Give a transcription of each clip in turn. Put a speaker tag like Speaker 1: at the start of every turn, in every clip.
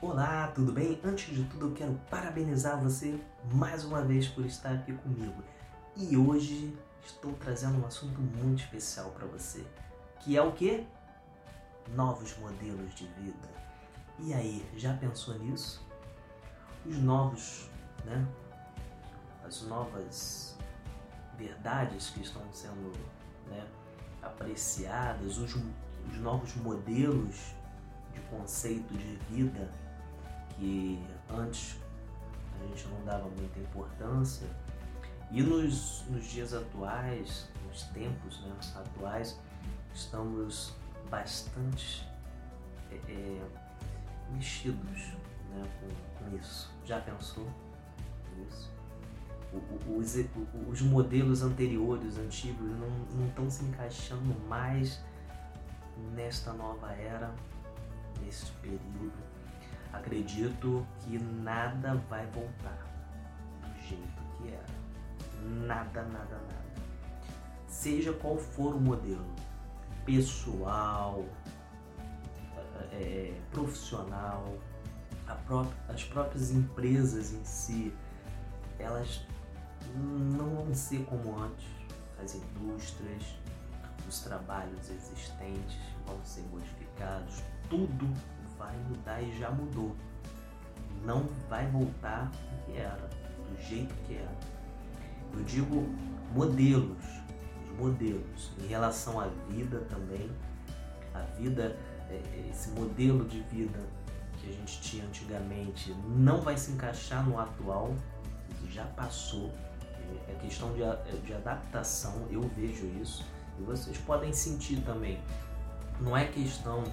Speaker 1: Olá, tudo bem? Antes de tudo, eu quero parabenizar você mais uma vez por estar aqui comigo. E hoje estou trazendo um assunto muito especial para você, que é o que? Novos modelos de vida. E aí, já pensou nisso? Os novos, né? As novas verdades que estão sendo, né, apreciadas, os, os novos modelos de conceito de vida que antes a gente não dava muita importância. E nos, nos dias atuais, nos tempos né, atuais, estamos bastante é, é, mexidos né, com, com, isso. Já pensou nisso? os, os modelos anteriores, antigos, não estão se encaixando mais nesta nova era, neste período acredito que nada vai voltar do jeito que era. Nada, nada, nada. Seja qual for o modelo, pessoal, é, profissional, as próprias empresas em si, elas não vão ser como antes. As indústrias, os trabalhos existentes vão ser modificados, tudo vai mudar e já mudou. Não vai voltar o que era, do jeito que era. Eu digo modelos, os modelos em relação à vida também. A vida, é, é, esse modelo de vida que a gente tinha antigamente não vai se encaixar no atual, isso já passou. É questão de, de adaptação, eu vejo isso. E vocês podem sentir também. Não é questão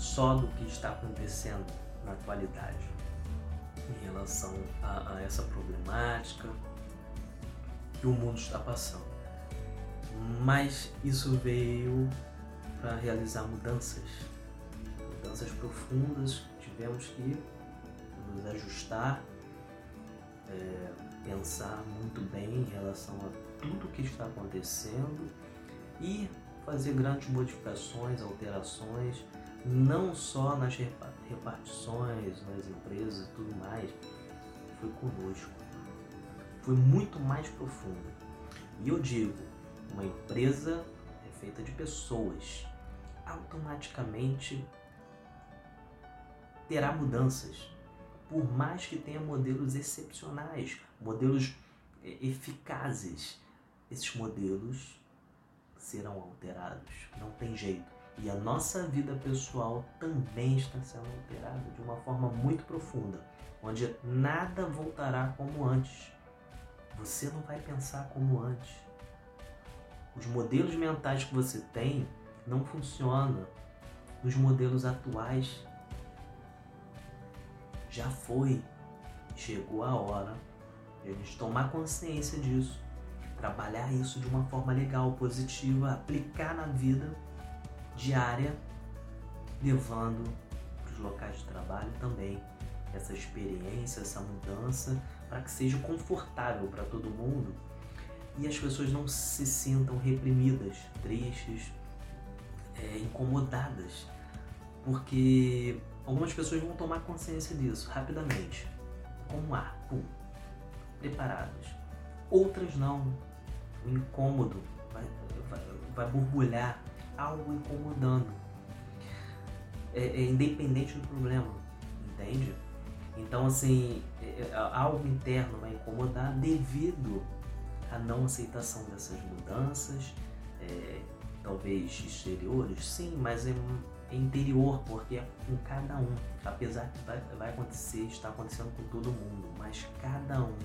Speaker 1: só do que está acontecendo na atualidade em relação a, a essa problemática que o mundo está passando. Mas isso veio para realizar mudanças, mudanças profundas. Tivemos que nos ajustar, é, pensar muito bem em relação a tudo que está acontecendo e fazer grandes modificações, alterações não só nas repartições, nas empresas e tudo mais, foi conosco. Foi muito mais profundo. E eu digo, uma empresa é feita de pessoas. Automaticamente terá mudanças. Por mais que tenha modelos excepcionais, modelos é, eficazes, esses modelos serão alterados. Não tem jeito e a nossa vida pessoal também está sendo alterada de uma forma muito profunda, onde nada voltará como antes. Você não vai pensar como antes. Os modelos mentais que você tem não funcionam nos modelos atuais. Já foi. Chegou a hora de a gente tomar consciência disso, trabalhar isso de uma forma legal, positiva, aplicar na vida diária, levando para os locais de trabalho também essa experiência, essa mudança, para que seja confortável para todo mundo e as pessoas não se sintam reprimidas, tristes, é, incomodadas, porque algumas pessoas vão tomar consciência disso rapidamente, com um ar, pum, preparadas. Outras não, o incômodo vai, vai, vai borbulhar algo incomodando. É, é independente do problema, entende? Então, assim, é, é, algo interno vai incomodar devido à não aceitação dessas mudanças, é, talvez exteriores, sim, mas é, é, interior, porque é com cada um. Apesar que vai, vai acontecer, está acontecendo com todo mundo, mas cada um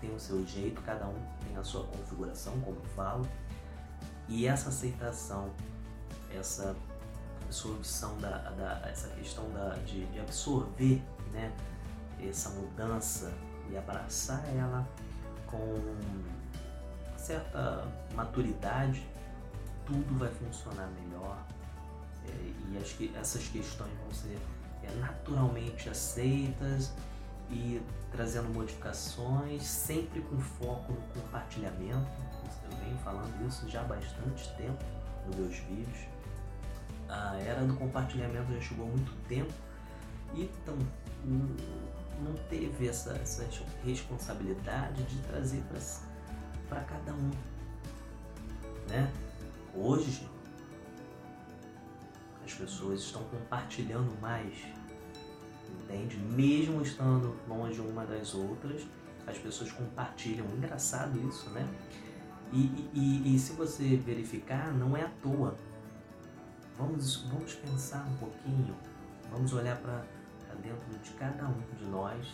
Speaker 1: tem o seu jeito, cada um tem a sua configuração, como eu falo, e essa aceitação essa absorção da, da essa questão da, de, de absorver né, essa mudança e abraçar ela com certa maturidade, tudo vai funcionar melhor. É, e acho que essas questões vão ser é, naturalmente aceitas e trazendo modificações, sempre com foco no compartilhamento. Eu venho falando isso já há bastante tempo nos meus vídeos a era do compartilhamento já chegou há muito tempo e então, não teve essa, essa responsabilidade de trazer para cada um. Né? Hoje, as pessoas estão compartilhando mais, entende? Mesmo estando longe uma das outras, as pessoas compartilham. Engraçado isso, né? E, e, e se você verificar, não é à toa. Vamos, vamos pensar um pouquinho, vamos olhar para dentro de cada um de nós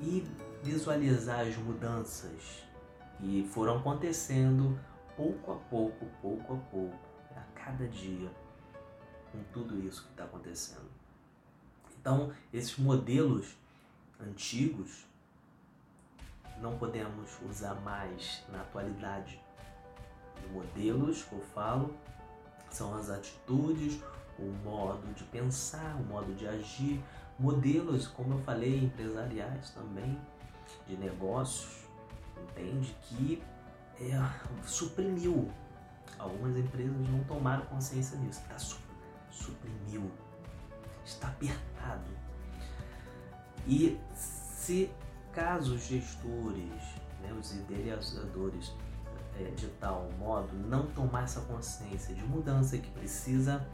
Speaker 1: e visualizar as mudanças que foram acontecendo pouco a pouco, pouco a pouco, a cada dia, com tudo isso que está acontecendo. Então, esses modelos antigos não podemos usar mais na atualidade. Os modelos que eu falo são as atitudes, o modo de pensar, o modo de agir, modelos, como eu falei, empresariais também, de negócios, entende? Que é, suprimiu. Algumas empresas não tomaram consciência disso. Tá, suprimiu. Está apertado. E se caso os gestores, né, os idealizadores é, de tal modo não tomar essa consciência de mudança que precisa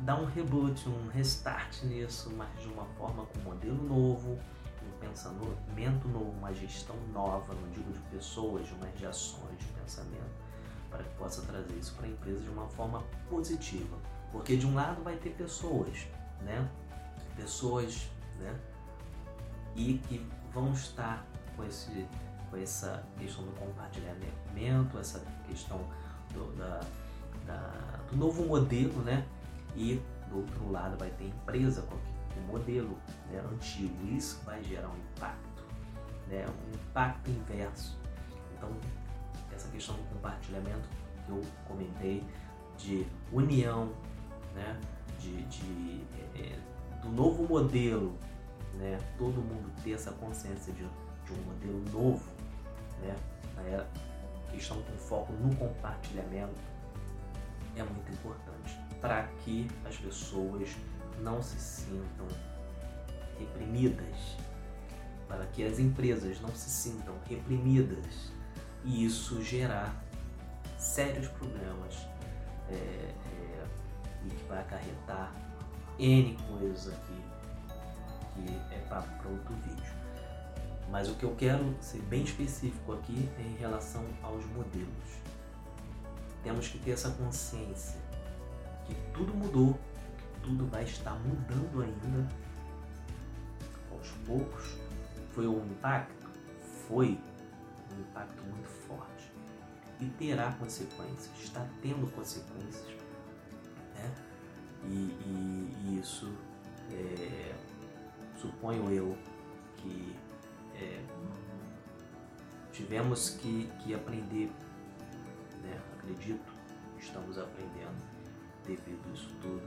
Speaker 1: dar um reboot, um restart nisso, mas de uma forma com um modelo novo, um pensamento novo, uma gestão nova, não digo de pessoas, mas de ações, de pensamento, para que possa trazer isso para a empresa de uma forma positiva. Porque de um lado vai ter pessoas, né? Pessoas, né? E que vão estar com, esse, com essa questão do compartilhamento, essa questão do, da, da, do novo modelo, né? E do outro lado vai ter empresa com o modelo né, antigo. Isso vai gerar um impacto, né, um impacto inverso. Então, essa questão do compartilhamento que eu comentei, de união, né, de, de é, do novo modelo, né, todo mundo ter essa consciência de, de um modelo novo, né, questão com foco no compartilhamento é muito importante para que as pessoas não se sintam reprimidas, para que as empresas não se sintam reprimidas e isso gerar sérios problemas é, é, e que vai acarretar N coisas aqui que é para outro vídeo. Mas o que eu quero ser bem específico aqui é em relação aos modelos. Temos que ter essa consciência que tudo mudou, que tudo vai estar mudando ainda aos poucos. Foi um impacto? Foi um impacto muito forte e terá consequências, está tendo consequências. Né? E, e, e isso é, suponho eu que é, tivemos que, que aprender, né? acredito, estamos aprendendo devido a isso tudo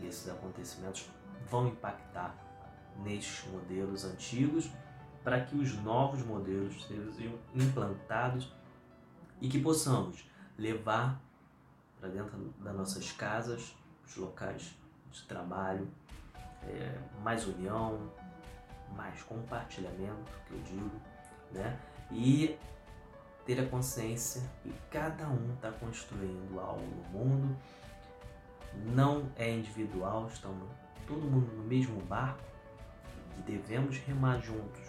Speaker 1: e esses acontecimentos vão impactar nestes modelos antigos para que os novos modelos sejam implantados e que possamos levar para dentro das nossas casas, os locais de trabalho, é, mais união, mais compartilhamento, que eu digo, né? E ter a consciência que cada um está construindo algo no mundo não é individual, estamos todo mundo no mesmo barco e devemos remar juntos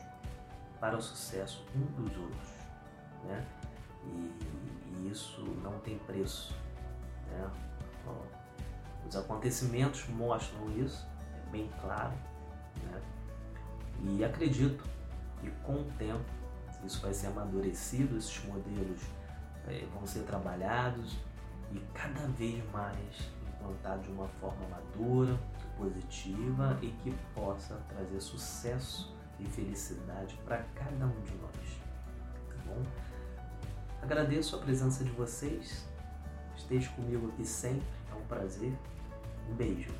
Speaker 1: para o sucesso um dos outros, né? E, e isso não tem preço, né? os acontecimentos mostram isso, é bem claro, né? E acredito que com o tempo isso vai ser amadurecido, esses modelos é, vão ser trabalhados e cada vez mais implantar de uma forma madura, positiva e que possa trazer sucesso e felicidade para cada um de nós. Tá bom? Agradeço a presença de vocês. Esteja comigo aqui sempre. É um prazer. Um beijo.